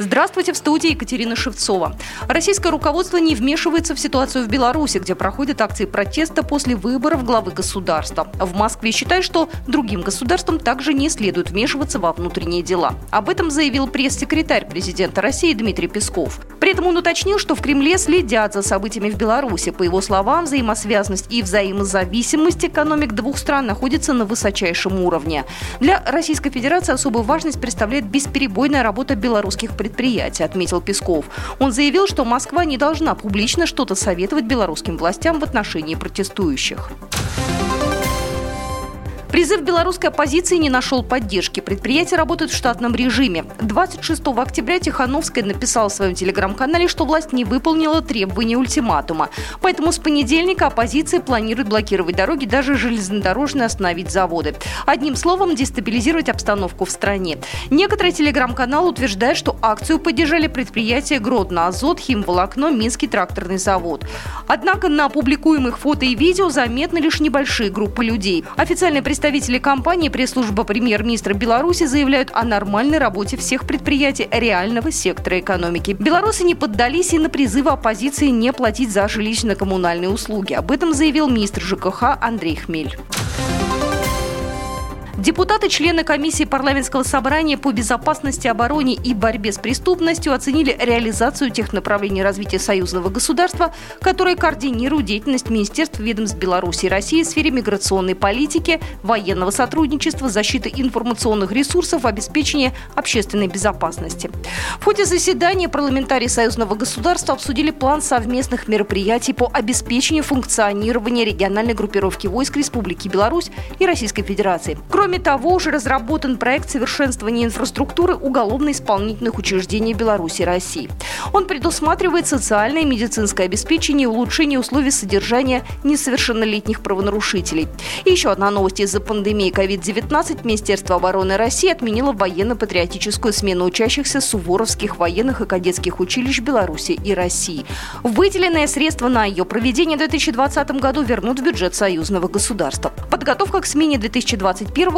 Здравствуйте, в студии Екатерина Шевцова. Российское руководство не вмешивается в ситуацию в Беларуси, где проходят акции протеста после выборов главы государства. В Москве считают, что другим государствам также не следует вмешиваться во внутренние дела. Об этом заявил пресс-секретарь президента России Дмитрий Песков. При этом он уточнил, что в Кремле следят за событиями в Беларуси. По его словам, взаимосвязанность и взаимозависимость экономик двух стран находится на высочайшем уровне. Для Российской Федерации особую важность представляет бесперебойная работа белорусских предприятий предприятия, отметил Песков. Он заявил, что Москва не должна публично что-то советовать белорусским властям в отношении протестующих. Призыв белорусской оппозиции не нашел поддержки. Предприятие работает в штатном режиме. 26 октября Тихановская написала в своем телеграм-канале, что власть не выполнила требования ультиматума. Поэтому с понедельника оппозиция планирует блокировать дороги, даже железнодорожные остановить заводы. Одним словом, дестабилизировать обстановку в стране. Некоторые телеграм-каналы утверждают, что акцию поддержали предприятия Гродно, Азот, Химволокно, Минский тракторный завод. Однако на публикуемых фото и видео заметны лишь небольшие группы людей. Официальный Представители компании пресс-служба премьер-министра Беларуси заявляют о нормальной работе всех предприятий реального сектора экономики. Белорусы не поддались и на призывы оппозиции не платить за жилищно-коммунальные услуги. Об этом заявил министр ЖКХ Андрей Хмель. Депутаты, члены комиссии парламентского собрания по безопасности, обороне и борьбе с преступностью оценили реализацию тех направлений развития союзного государства, которые координируют деятельность Министерств ведомств Беларуси и России в сфере миграционной политики, военного сотрудничества, защиты информационных ресурсов, обеспечения общественной безопасности. В ходе заседания парламентарии союзного государства обсудили план совместных мероприятий по обеспечению функционирования региональной группировки войск Республики Беларусь и Российской Федерации. Кроме Кроме того, уже разработан проект совершенствования инфраструктуры уголовно-исполнительных учреждений Беларуси и России. Он предусматривает социальное и медицинское обеспечение и улучшение условий содержания несовершеннолетних правонарушителей. И еще одна новость из-за пандемии COVID-19. Министерство обороны России отменило военно-патриотическую смену учащихся суворовских военных и кадетских училищ Беларуси и России. Выделенные средства на ее проведение в 2020 году вернут в бюджет союзного государства. Подготовка к смене 2021